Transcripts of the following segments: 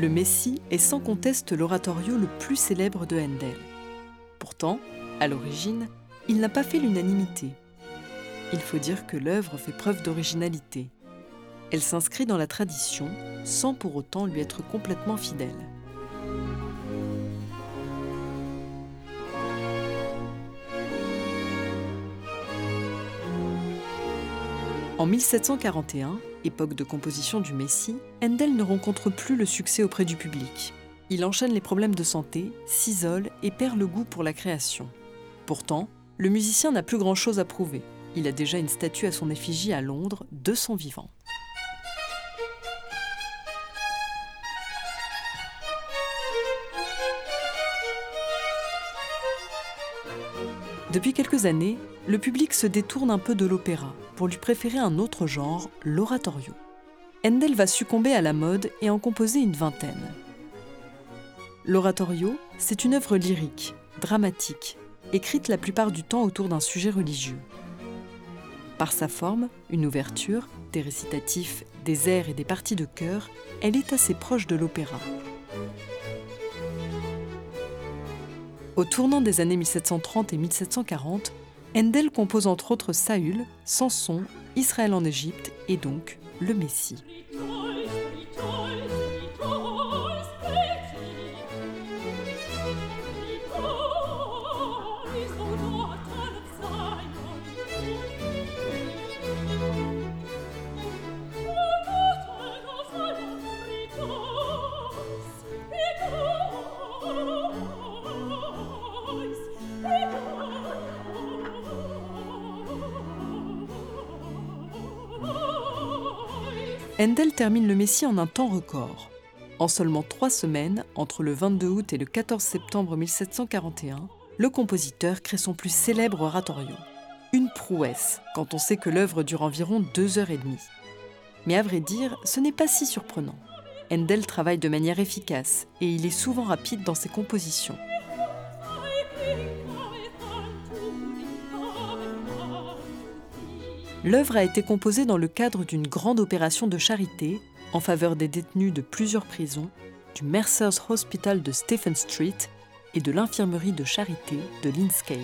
Le Messie est sans conteste l'oratorio le plus célèbre de Handel. Pourtant, à l'origine, il n'a pas fait l'unanimité. Il faut dire que l'œuvre fait preuve d'originalité. Elle s'inscrit dans la tradition sans pour autant lui être complètement fidèle. En 1741, époque de composition du Messie, Handel ne rencontre plus le succès auprès du public. Il enchaîne les problèmes de santé, s'isole et perd le goût pour la création. Pourtant, le musicien n'a plus grand-chose à prouver. Il a déjà une statue à son effigie à Londres de son vivant. Depuis quelques années, le public se détourne un peu de l'opéra pour lui préférer un autre genre, l'oratorio. Handel va succomber à la mode et en composer une vingtaine. L'oratorio, c'est une œuvre lyrique, dramatique, écrite la plupart du temps autour d'un sujet religieux. Par sa forme, une ouverture, des récitatifs, des airs et des parties de chœur, elle est assez proche de l'opéra. Au tournant des années 1730 et 1740, Handel compose entre autres Saül, Samson, Israël en Égypte et donc le Messie. Handel termine le Messie en un temps record. En seulement trois semaines, entre le 22 août et le 14 septembre 1741, le compositeur crée son plus célèbre oratorio. Une prouesse, quand on sait que l'œuvre dure environ deux heures et demie. Mais à vrai dire, ce n'est pas si surprenant. Handel travaille de manière efficace et il est souvent rapide dans ses compositions. L'œuvre a été composée dans le cadre d'une grande opération de charité en faveur des détenus de plusieurs prisons, du Mercer's Hospital de Stephen Street et de l'infirmerie de charité de Linskay.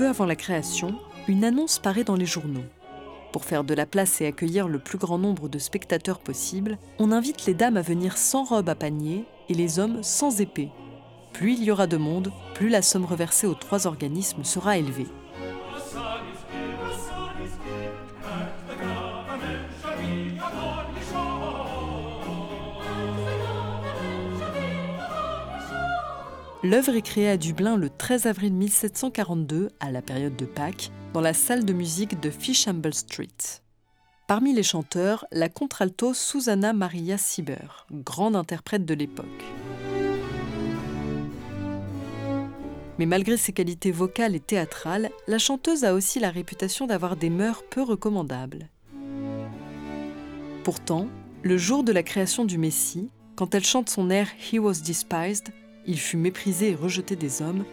Peu avant la création, une annonce paraît dans les journaux. Pour faire de la place et accueillir le plus grand nombre de spectateurs possible, on invite les dames à venir sans robe à panier et les hommes sans épée. Plus il y aura de monde, plus la somme reversée aux trois organismes sera élevée. L'œuvre est créée à Dublin le 13 avril 1742, à la période de Pâques, dans la salle de musique de Fishamble Street. Parmi les chanteurs, la contralto Susanna Maria Sieber, grande interprète de l'époque. Mais malgré ses qualités vocales et théâtrales, la chanteuse a aussi la réputation d'avoir des mœurs peu recommandables. Pourtant, le jour de la création du Messie, quand elle chante son air He Was Despised, il fut méprisé et rejeté des hommes,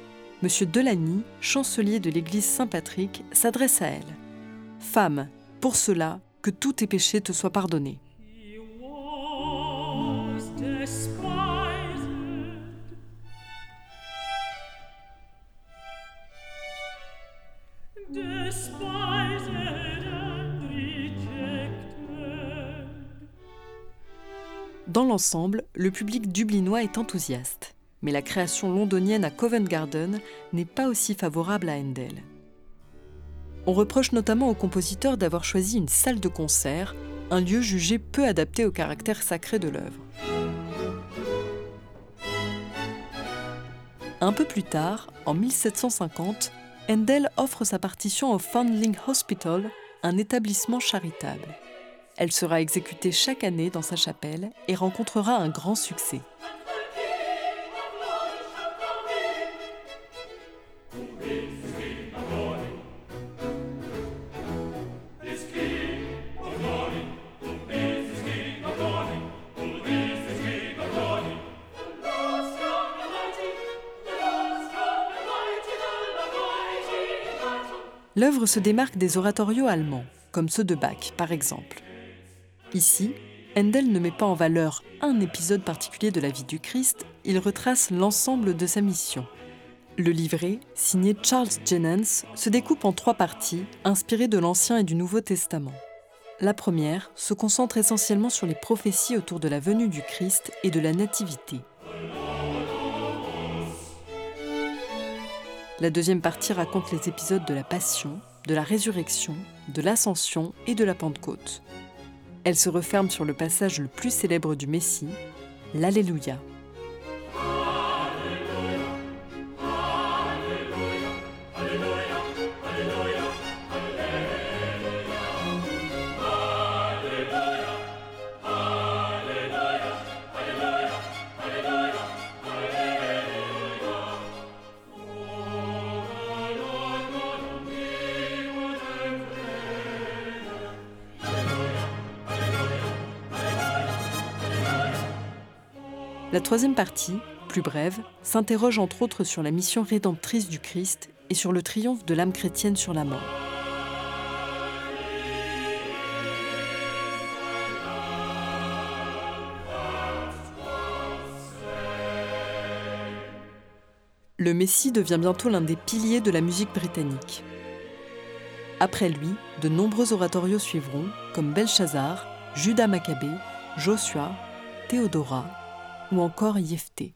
M. Delany, chancelier de l'église Saint-Patrick, s'adresse à elle. Femme, pour cela, que tous tes péchés te soient pardonnés. Dans l'ensemble, le public dublinois est enthousiaste mais la création londonienne à Covent Garden n'est pas aussi favorable à Handel. On reproche notamment au compositeur d'avoir choisi une salle de concert, un lieu jugé peu adapté au caractère sacré de l'œuvre. Un peu plus tard, en 1750, Handel offre sa partition au Foundling Hospital, un établissement charitable. Elle sera exécutée chaque année dans sa chapelle et rencontrera un grand succès. L'œuvre se démarque des oratorios allemands, comme ceux de Bach par exemple. Ici, Handel ne met pas en valeur un épisode particulier de la vie du Christ, il retrace l'ensemble de sa mission. Le livret, signé Charles Jennens, se découpe en trois parties, inspirées de l'Ancien et du Nouveau Testament. La première se concentre essentiellement sur les prophéties autour de la venue du Christ et de la Nativité. La deuxième partie raconte les épisodes de la Passion, de la Résurrection, de l'Ascension et de la Pentecôte. Elle se referme sur le passage le plus célèbre du Messie, l'Alléluia. La troisième partie, plus brève, s'interroge entre autres sur la mission rédemptrice du Christ et sur le triomphe de l'âme chrétienne sur la mort. Le Messie devient bientôt l'un des piliers de la musique britannique. Après lui, de nombreux oratorios suivront, comme Belshazzar, Judas Maccabée, Joshua, Théodora ou encore Yefté.